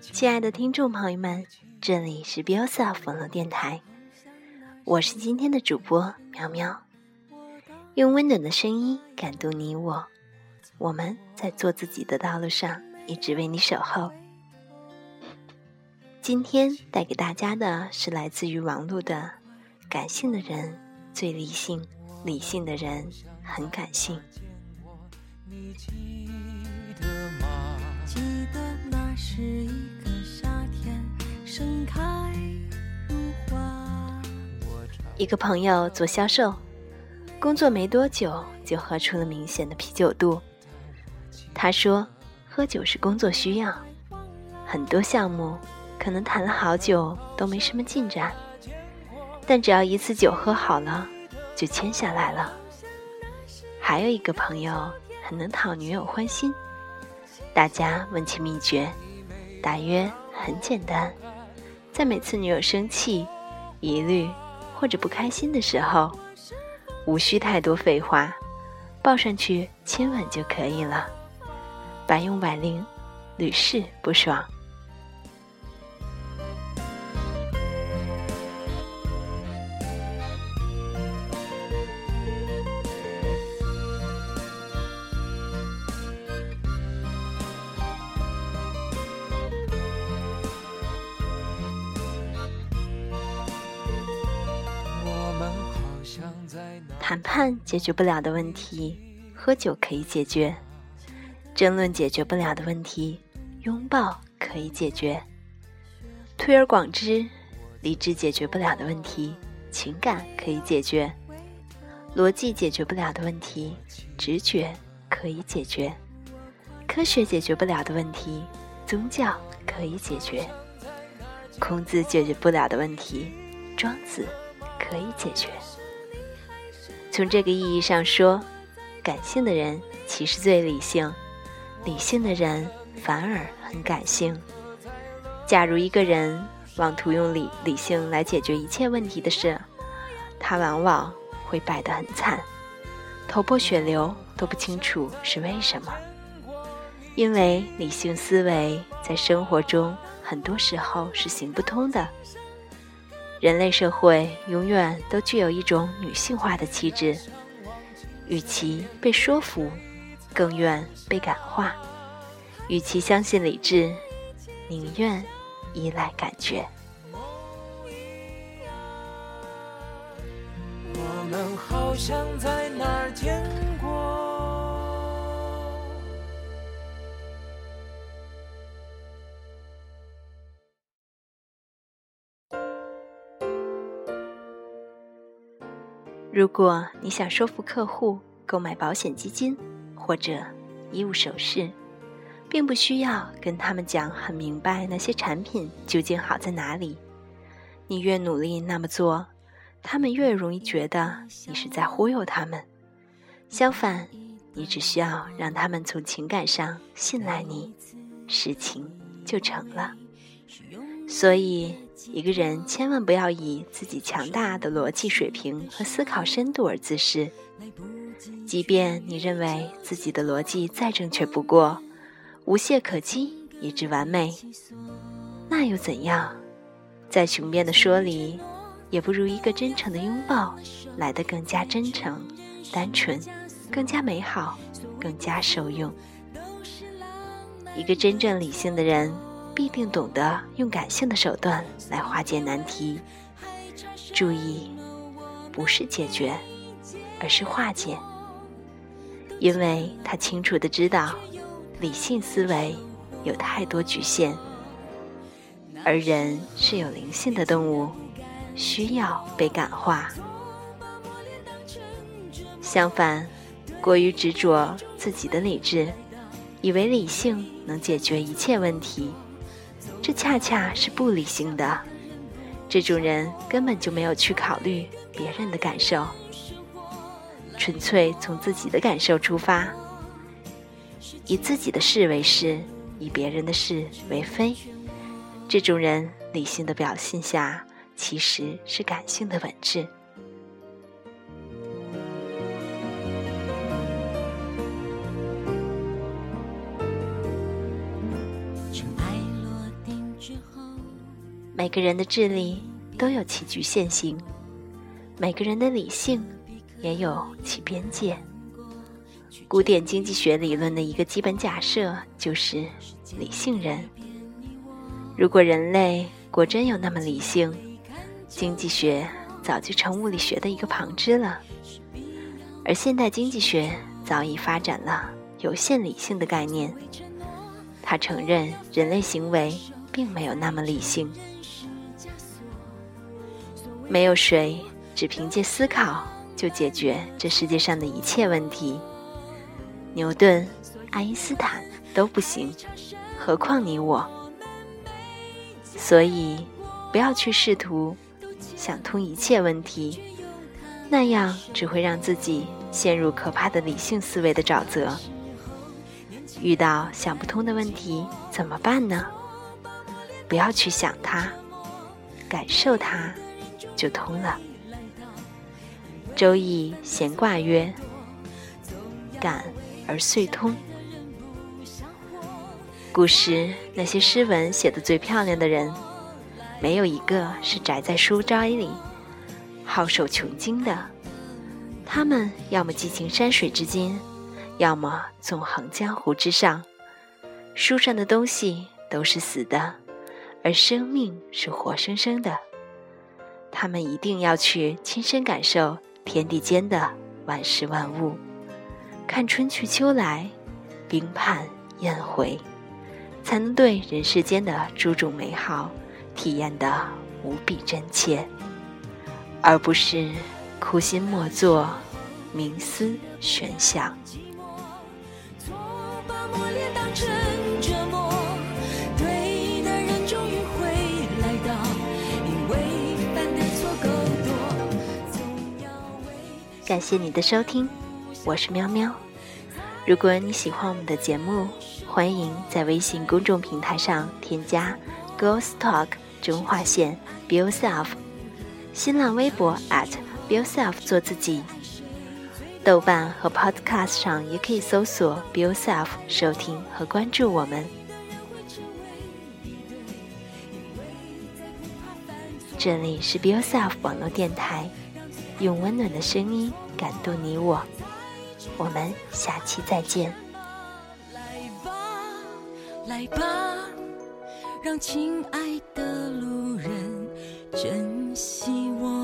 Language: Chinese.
亲爱的听众朋友们，这里是 Biosa 网络电台，我是今天的主播苗苗，用温暖的声音感动你我，我们在做自己的道路上一直为你守候。今天带给大家的是来自于网络的“感性的人最理性，理性的人很感性”。一个朋友做销售，工作没多久就喝出了明显的啤酒肚。他说：“喝酒是工作需要，很多项目。”可能谈了好久都没什么进展，但只要一次酒喝好了，就签下来了。还有一个朋友很能讨女友欢心，大家问其秘诀，大约很简单，在每次女友生气、疑虑或者不开心的时候，无需太多废话，抱上去亲吻就可以了，百用百灵，屡试不爽。谈判解决不了的问题，喝酒可以解决；争论解决不了的问题，拥抱可以解决。推而广之，理智解决不了的问题，情感可以解决；逻辑解决不了的问题，直觉可以解决；科学解决不了的问题，宗教可以解决；孔子解决不了的问题，庄子可以解决。从这个意义上说，感性的人其实最理性，理性的人反而很感性。假如一个人妄图用理理性来解决一切问题的事，他往往会败得很惨，头破血流都不清楚是为什么。因为理性思维在生活中很多时候是行不通的。人类社会永远都具有一种女性化的气质，与其被说服，更愿被感化；与其相信理智，宁愿依赖感觉。我们好像在哪儿见如果你想说服客户购买保险基金或者衣物首饰，并不需要跟他们讲很明白那些产品究竟好在哪里。你越努力那么做，他们越容易觉得你是在忽悠他们。相反，你只需要让他们从情感上信赖你，事情就成了。所以。一个人千万不要以自己强大的逻辑水平和思考深度而自视，即便你认为自己的逻辑再正确不过，无懈可击，以致完美，那又怎样？再雄辩的说理，也不如一个真诚的拥抱来得更加真诚、单纯，更加美好，更加受用。一个真正理性的人。必定懂得用感性的手段来化解难题。注意，不是解决，而是化解。因为他清楚的知道，理性思维有太多局限，而人是有灵性的动物，需要被感化。相反，过于执着自己的理智，以为理性能解决一切问题。这恰恰是不理性的，这种人根本就没有去考虑别人的感受，纯粹从自己的感受出发，以自己的事为是，以别人的事为非。这种人理性的表现下，其实是感性的本质。每个人的智力都有其局限性，每个人的理性也有其边界。古典经济学理论的一个基本假设就是理性人。如果人类果真有那么理性，经济学早就成物理学的一个旁支了。而现代经济学早已发展了有限理性的概念，他承认人类行为并没有那么理性。没有谁只凭借思考就解决这世界上的一切问题。牛顿、爱因斯坦都不行，何况你我？所以，不要去试图想通一切问题，那样只会让自己陷入可怕的理性思维的沼泽。遇到想不通的问题怎么办呢？不要去想它，感受它，就通了。《周易》闲卦曰：“感。”而遂通。古时那些诗文写的最漂亮的人，没有一个是宅在书斋里，好守穷经的。他们要么寄情山水之间，要么纵横江湖之上。书上的东西都是死的，而生命是活生生的。他们一定要去亲身感受天地间的万事万物。看春去秋来，冰盼雁回，才能对人世间的诸种美好体验得无比真切，而不是苦心默做，冥思玄想。感谢你的收听。我是喵喵，如果你喜欢我们的节目，欢迎在微信公众平台上添加 “Girls Talk” 中划线 “Be Yourself”，新浪微博 at @Be Yourself 做自己，豆瓣和 Podcast 上也可以搜索 “Be Yourself” 收听和关注我们。这里是 Be Yourself 网络电台，用温暖的声音感动你我。我们下期再见。来吧，来吧，让亲爱的路人珍惜我。